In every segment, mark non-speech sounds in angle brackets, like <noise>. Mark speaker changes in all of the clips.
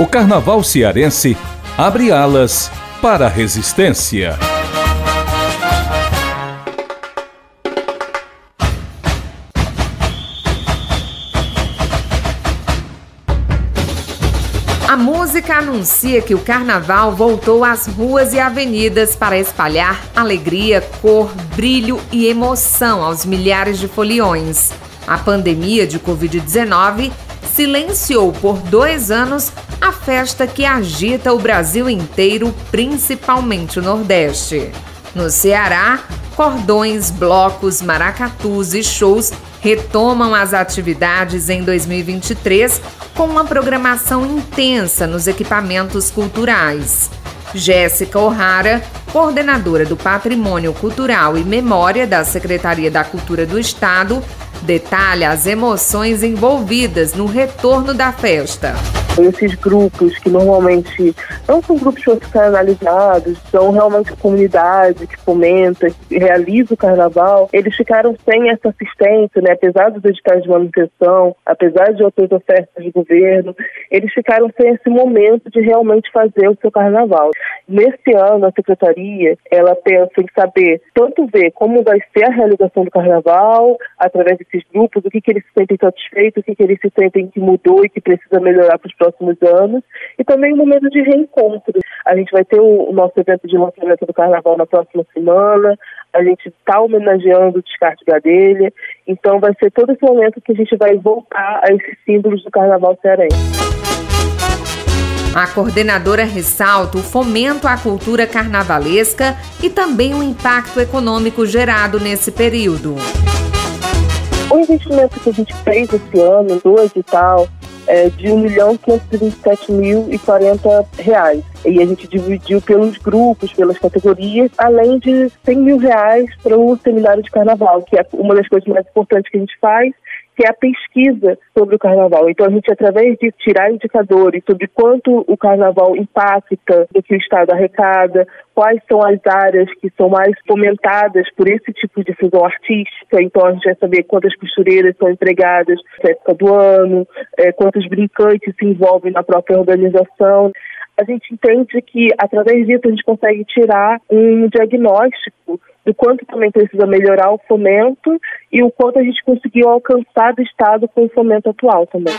Speaker 1: O carnaval cearense abre alas para a resistência.
Speaker 2: A música anuncia que o carnaval voltou às ruas e avenidas para espalhar alegria, cor, brilho e emoção aos milhares de foliões. A pandemia de Covid-19 silenciou por dois anos a festa que agita o Brasil inteiro, principalmente o Nordeste. No Ceará, cordões, blocos, maracatus e shows retomam as atividades em 2023 com uma programação intensa nos equipamentos culturais. Jéssica O'Hara, coordenadora do Patrimônio Cultural e Memória da Secretaria da Cultura do Estado, detalha as emoções envolvidas no retorno da festa.
Speaker 3: Esses grupos que normalmente não são grupos profissionalizados, são realmente comunidade que fomenta, que realiza o carnaval, eles ficaram sem essa assistência, né? apesar dos editais de manutenção, apesar de outras ofertas de governo, eles ficaram sem esse momento de realmente fazer o seu carnaval. Nesse ano, a Secretaria, ela pensa em saber, tanto ver como vai ser a realização do carnaval, através desses grupos, o que, que eles se sentem satisfeitos, o que, que eles se sentem que mudou e que precisa melhorar para os próximos anos, e também um momento de reencontro. A gente vai ter o, o nosso evento de lançamento do carnaval na próxima semana, a gente está homenageando o descarte Gadelha, então vai ser todo esse momento que a gente vai voltar a esses símbolos do carnaval cearense.
Speaker 2: A coordenadora ressalta o fomento à cultura carnavalesca e também o impacto econômico gerado nesse período.
Speaker 3: O investimento que a gente fez esse ano do edital é de 1.527.040 reais. E a gente dividiu pelos grupos, pelas categorias, além de 100 mil reais para o seminário de carnaval, que é uma das coisas mais importantes que a gente faz, que é a pesquisa sobre o carnaval. Então, a gente, através de tirar indicadores sobre quanto o carnaval impacta do que o Estado arrecada, quais são as áreas que são mais fomentadas por esse tipo de fusão artística. Então, a gente vai saber quantas costureiras são empregadas na época do ano, é, quantos brincantes se envolvem na própria organização a gente entende que, através disso, a gente consegue tirar um diagnóstico do quanto também precisa melhorar o fomento e o quanto a gente conseguiu alcançar do Estado com o fomento atual também.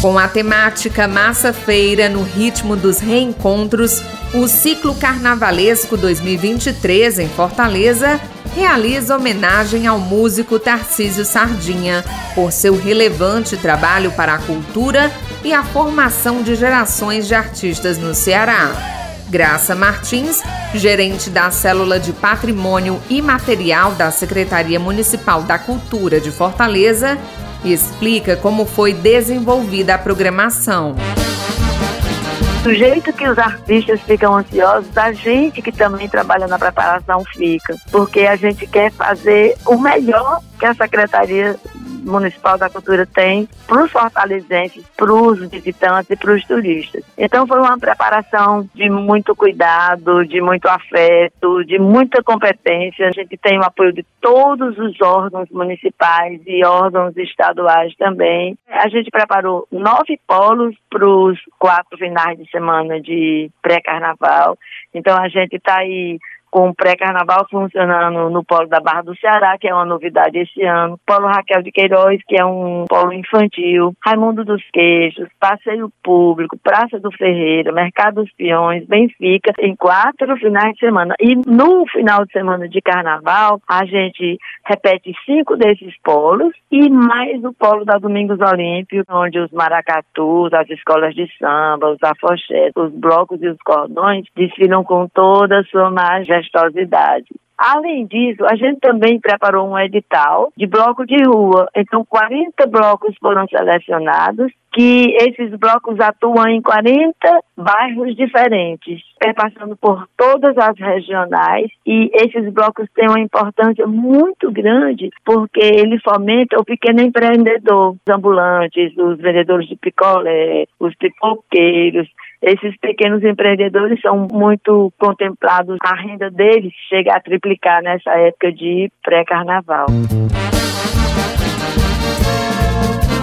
Speaker 2: Com a temática Massa Feira no ritmo dos reencontros, o ciclo carnavalesco 2023 em Fortaleza realiza homenagem ao músico Tarcísio Sardinha por seu relevante trabalho para a cultura e a formação de gerações de artistas no Ceará. Graça Martins, gerente da Célula de Patrimônio Imaterial da Secretaria Municipal da Cultura de Fortaleza, explica como foi desenvolvida a programação.
Speaker 4: Do jeito que os artistas ficam ansiosos, a gente que também trabalha na preparação fica, porque a gente quer fazer o melhor que a Secretaria Municipal da Cultura tem para os fortalezenses, para os visitantes e para os turistas. Então foi uma preparação de muito cuidado, de muito afeto, de muita competência. A gente tem o apoio de todos os órgãos municipais e órgãos estaduais também. A gente preparou nove polos para os quatro finais de semana de pré-carnaval. Então a gente está aí com o pré-carnaval funcionando no Polo da Barra do Ceará, que é uma novidade esse ano, Polo Raquel de Queiroz, que é um polo infantil, Raimundo dos Queixos, Passeio Público, Praça do Ferreira, Mercado dos Peões, Benfica, em quatro finais de semana. E no final de semana de carnaval, a gente repete cinco desses polos e mais o polo da Domingos Olímpio, onde os maracatus, as escolas de samba, os afoxés, os blocos e os cordões desfilam com toda a sua majestosidade. Além disso, a gente também preparou um edital de bloco de rua. Então, 40 blocos foram selecionados, que esses blocos atuam em 40 bairros diferentes, passando por todas as regionais. E esses blocos têm uma importância muito grande, porque ele fomenta o pequeno empreendedor, os ambulantes, os vendedores de picolé, os pipoqueiros esses pequenos empreendedores são muito contemplados, a renda deles chega a triplicar nessa época de pré-carnaval.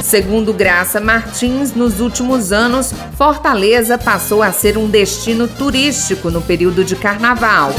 Speaker 2: Segundo Graça Martins, nos últimos anos, Fortaleza passou a ser um destino turístico no período de carnaval.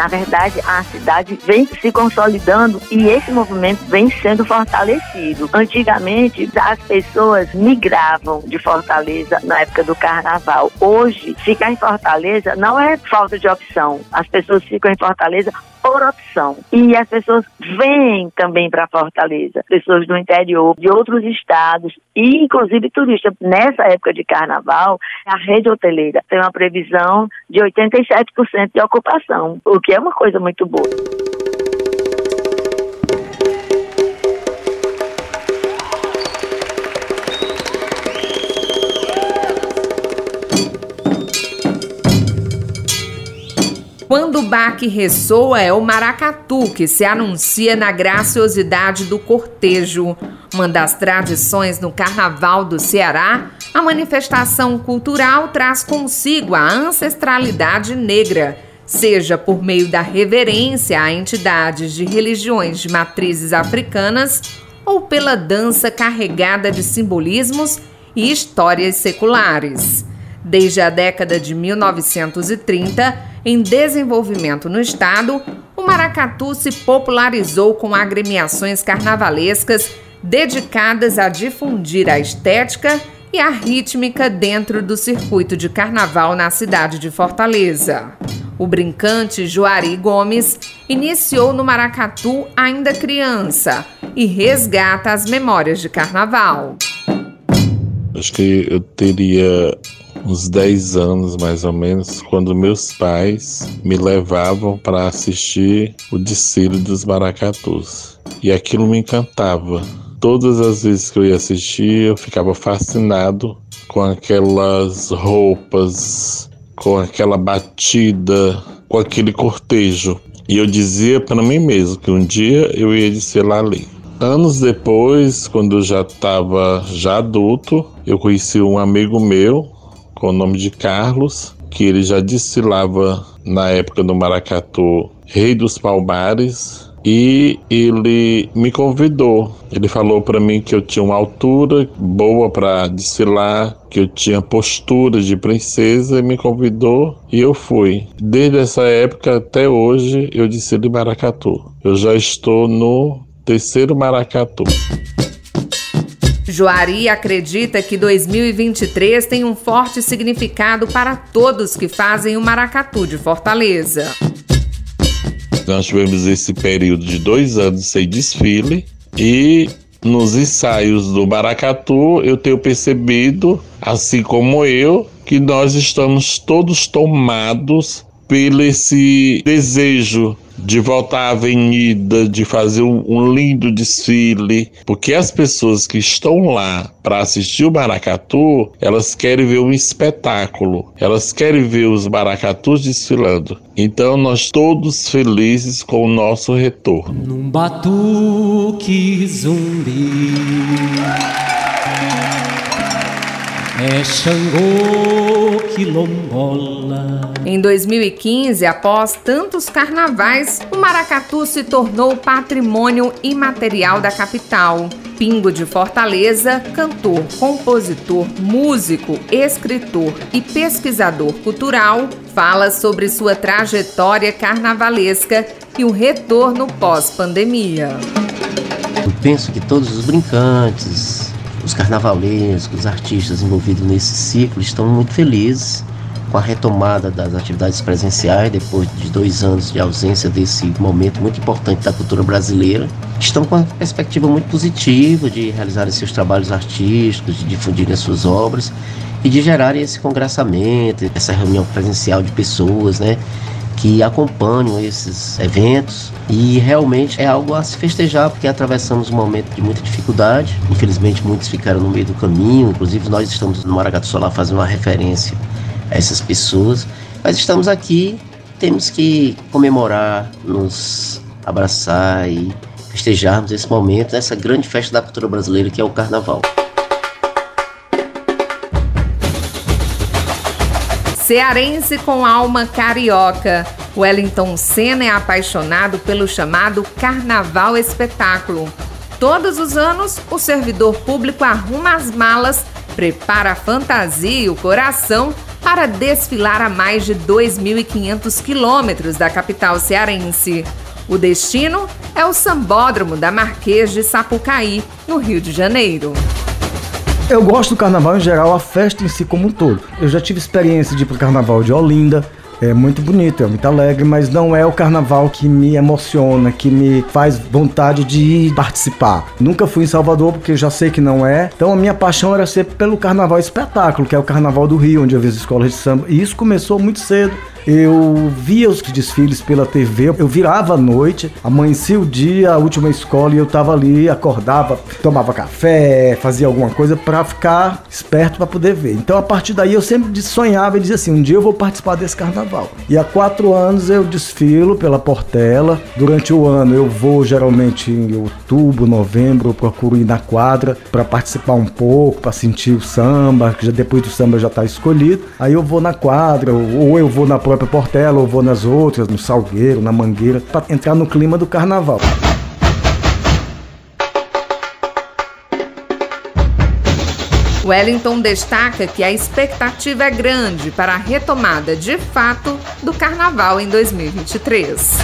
Speaker 4: Na verdade, a cidade vem se consolidando e esse movimento vem sendo fortalecido. Antigamente, as pessoas migravam de Fortaleza na época do carnaval. Hoje, ficar em Fortaleza não é falta de opção. As pessoas ficam em Fortaleza por opção. E as pessoas vêm também para Fortaleza, pessoas do interior, de outros estados e inclusive turistas. Nessa época de carnaval, a rede hoteleira tem uma previsão de 87% de ocupação, o que é uma coisa muito boa.
Speaker 2: Quando o baque ressoa, é o maracatu que se anuncia na graciosidade do cortejo. Uma das tradições no Carnaval do Ceará, a manifestação cultural traz consigo a ancestralidade negra, seja por meio da reverência a entidades de religiões de matrizes africanas ou pela dança carregada de simbolismos e histórias seculares. Desde a década de 1930, em desenvolvimento no estado, o maracatu se popularizou com agremiações carnavalescas dedicadas a difundir a estética e a rítmica dentro do circuito de carnaval na cidade de Fortaleza. O brincante Juari Gomes iniciou no maracatu ainda criança e resgata as memórias de carnaval.
Speaker 5: Acho que eu teria uns 10 anos mais ou menos, quando meus pais me levavam para assistir o desfile dos maracatus. E aquilo me encantava. Todas as vezes que eu ia assistir, eu ficava fascinado com aquelas roupas, com aquela batida, com aquele cortejo. E eu dizia para mim mesmo que um dia eu ia desfilar ali. Anos depois, quando eu já estava já adulto, eu conheci um amigo meu com o nome de Carlos, que ele já desfilava na época do Maracatu Rei dos Palmares e ele me convidou. Ele falou para mim que eu tinha uma altura boa para desfilar, que eu tinha postura de princesa e me convidou e eu fui. Desde essa época até hoje eu desfilo Maracatu. Eu já estou no terceiro Maracatu.
Speaker 2: Juari acredita que 2023 tem um forte significado para todos que fazem o maracatu de Fortaleza.
Speaker 5: Nós tivemos esse período de dois anos sem desfile e nos ensaios do maracatu eu tenho percebido, assim como eu, que nós estamos todos tomados pelo esse desejo de voltar à avenida, de fazer um, lindo desfile, porque as pessoas que estão lá para assistir o maracatu, elas querem ver um espetáculo, elas querem ver os maracatus desfilando. Então nós todos felizes com o nosso retorno.
Speaker 6: Num batuque zumbi é Xangô quilombola.
Speaker 2: Em 2015, após tantos carnavais, o maracatu se tornou patrimônio imaterial da capital. Pingo de Fortaleza, cantor, compositor, músico, escritor e pesquisador cultural, fala sobre sua trajetória carnavalesca e o retorno pós-pandemia.
Speaker 7: Eu penso que todos os brincantes, os carnavalescos, os artistas envolvidos nesse ciclo estão muito felizes com a retomada das atividades presenciais depois de dois anos de ausência desse momento muito importante da cultura brasileira. Estão com uma perspectiva muito positiva de realizarem seus trabalhos artísticos, de difundirem as suas obras e de gerarem esse congressamento, essa reunião presencial de pessoas, né? Que acompanham esses eventos e realmente é algo a se festejar porque atravessamos um momento de muita dificuldade. Infelizmente muitos ficaram no meio do caminho, inclusive nós estamos no Maracatu Solar fazendo uma referência a essas pessoas, mas estamos aqui, temos que comemorar, nos abraçar e festejarmos esse momento, essa grande festa da cultura brasileira que é o Carnaval.
Speaker 2: Cearense com alma carioca, Wellington Senna é apaixonado pelo chamado Carnaval Espetáculo. Todos os anos, o servidor público arruma as malas, prepara a fantasia e o coração para desfilar a mais de 2.500 quilômetros da capital cearense. O destino é o Sambódromo da Marquês de Sapucaí, no Rio de Janeiro.
Speaker 8: Eu gosto do carnaval em geral, a festa em si como um todo. Eu já tive experiência de ir pro carnaval de Olinda, é muito bonito, é muito alegre, mas não é o carnaval que me emociona, que me faz vontade de ir participar. Nunca fui em Salvador porque já sei que não é. Então a minha paixão era ser pelo carnaval espetáculo, que é o carnaval do Rio, onde eu vejo escolas de samba. E isso começou muito cedo. Eu via os desfiles pela TV, eu virava à noite, amanhecia o dia, a última escola, e eu tava ali, acordava, tomava café, fazia alguma coisa para ficar esperto para poder ver. Então a partir daí eu sempre sonhava e dizia assim: um dia eu vou participar desse carnaval. E há quatro anos eu desfilo pela Portela. Durante o ano eu vou geralmente em outubro, novembro, eu procuro ir na quadra para participar um pouco, para sentir o samba, que já depois do samba já está escolhido. Aí eu vou na quadra, ou eu vou na própria Portela, ou vou nas outras, no Salgueiro, na Mangueira, para entrar no clima do carnaval.
Speaker 2: Wellington destaca que a expectativa é grande para a retomada de fato do carnaval em 2023.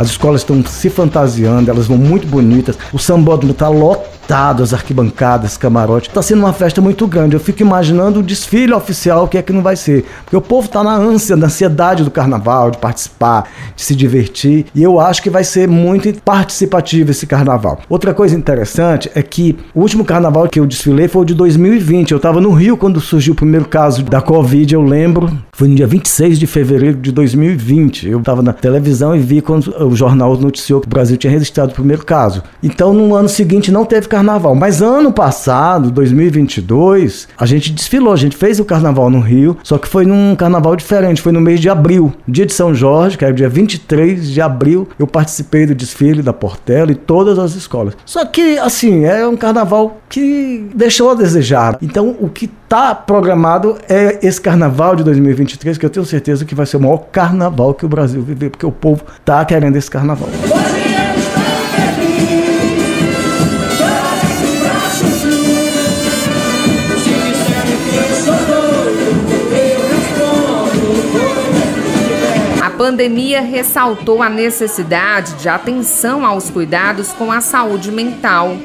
Speaker 8: As escolas estão se fantasiando, elas vão muito bonitas. O sambódromo está lotado lotado, as arquibancadas, camarote. Tá sendo uma festa muito grande. Eu fico imaginando o desfile oficial, o que é que não vai ser. Porque o povo tá na ânsia, na ansiedade do carnaval, de participar, de se divertir. E eu acho que vai ser muito participativo esse carnaval. Outra coisa interessante é que o último carnaval que eu desfilei foi o de 2020. Eu tava no Rio quando surgiu o primeiro caso da Covid, eu lembro. Foi no dia 26 de fevereiro de 2020. Eu tava na televisão e vi quando o jornal noticiou que o Brasil tinha registrado o primeiro caso. Então, no ano seguinte não teve carnaval. Mas ano passado, 2022, a gente desfilou, a gente fez o carnaval no Rio, só que foi num carnaval diferente, foi no mês de abril, dia de São Jorge, que era o dia 23 de abril, eu participei do desfile da Portela e todas as escolas. Só que, assim, é um carnaval que deixou a desejar. Então, o que está programado é esse carnaval de 2023, que eu tenho certeza que vai ser o maior carnaval que o Brasil viver, porque o povo está querendo esse carnaval.
Speaker 2: Pandemia ressaltou a necessidade de atenção aos cuidados com a saúde mental.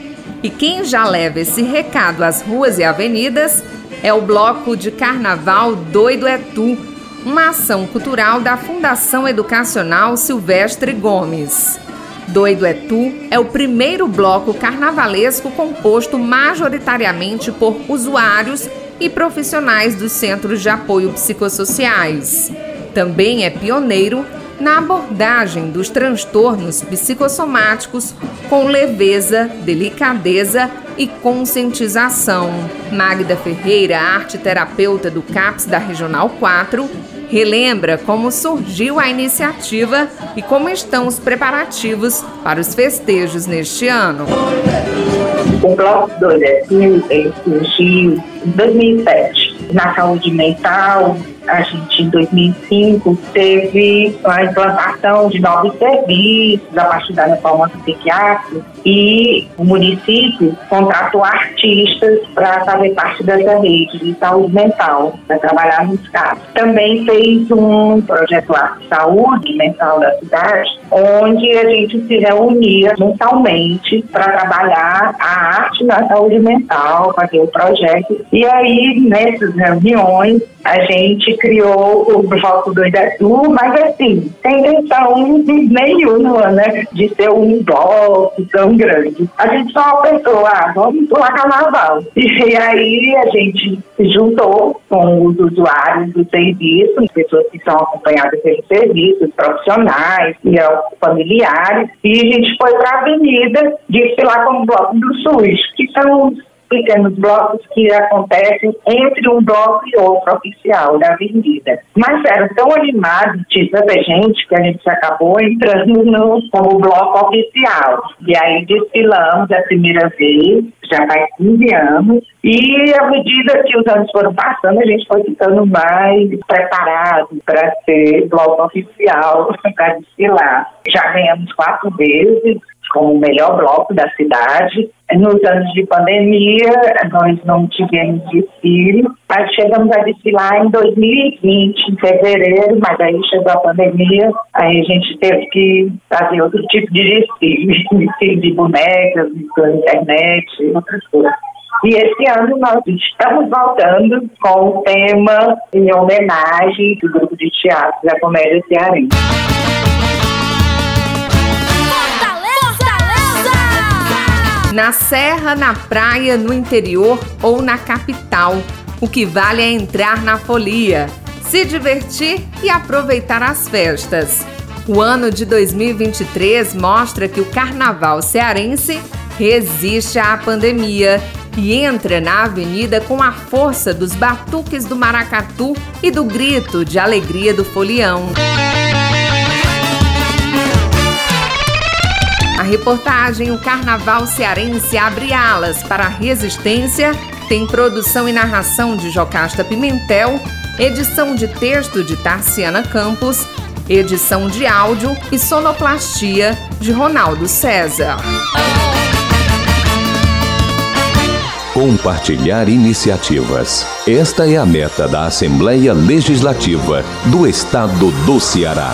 Speaker 2: E quem já leva esse recado às ruas e avenidas é o Bloco de Carnaval Doido é Tu, uma ação cultural da Fundação Educacional Silvestre Gomes. Doido é Tu é o primeiro bloco carnavalesco composto majoritariamente por usuários e profissionais dos centros de apoio psicossociais. Também é pioneiro na abordagem dos transtornos psicossomáticos com leveza, delicadeza e conscientização. Magda Ferreira, arte terapeuta do CAPS da Regional 4, relembra como surgiu a iniciativa e como estão os preparativos para os festejos neste ano.
Speaker 9: O Bloco do ele surgiu em 2007 na saúde mental, a gente, em 2005, teve a implantação de novos serviços a partir da reforma psiquiátrica e o município contratou artistas para fazer parte dessa rede de saúde mental, para trabalhar nos casos. Também fez um projeto de saúde mental da cidade, onde a gente se reunia mensalmente para trabalhar a arte na saúde mental, fazer o projeto. E aí, nessas reuniões, a gente criou o Bloco do Idatu, mas assim, sem intenção nenhuma, né, de ser um bloco tão grande. A gente só pensou, ah, vamos pular carnaval. E aí a gente se juntou com os usuários do serviço, pessoas que são acompanhadas pelos serviços, profissionais e familiares, e a gente foi para a avenida desfilar como bloco do SUS, que são pequenos blocos que acontecem entre um bloco e outro oficial da avenida. Mas eram tão animados, tinha tanta gente, que a gente acabou entrando no, como bloco oficial. E aí desfilamos a primeira vez, já faz 15 anos, e à medida que os anos foram passando, a gente foi ficando mais preparado para ser bloco oficial, <laughs> para desfilar. Já ganhamos quatro vezes, como o melhor bloco da cidade. Nos anos de pandemia, nós não tivemos desfile, mas chegamos a desfilar em 2020, em fevereiro, mas aí chegou a pandemia, aí a gente teve que fazer outro tipo de desfile, <laughs> desfile de bonecas, pela internet, outras coisas. E esse ano nós estamos voltando com o tema em homenagem do grupo de teatro da Comédia Cearense.
Speaker 2: Na serra, na praia, no interior ou na capital, o que vale é entrar na folia, se divertir e aproveitar as festas. O ano de 2023 mostra que o carnaval cearense resiste à pandemia e entra na avenida com a força dos batuques do maracatu e do grito de alegria do folião. Reportagem O Carnaval Cearense abre alas para a resistência tem produção e narração de Jocasta Pimentel, edição de texto de Tarciana Campos, edição de áudio e sonoplastia de Ronaldo César.
Speaker 1: Compartilhar iniciativas. Esta é a meta da Assembleia Legislativa do Estado do Ceará.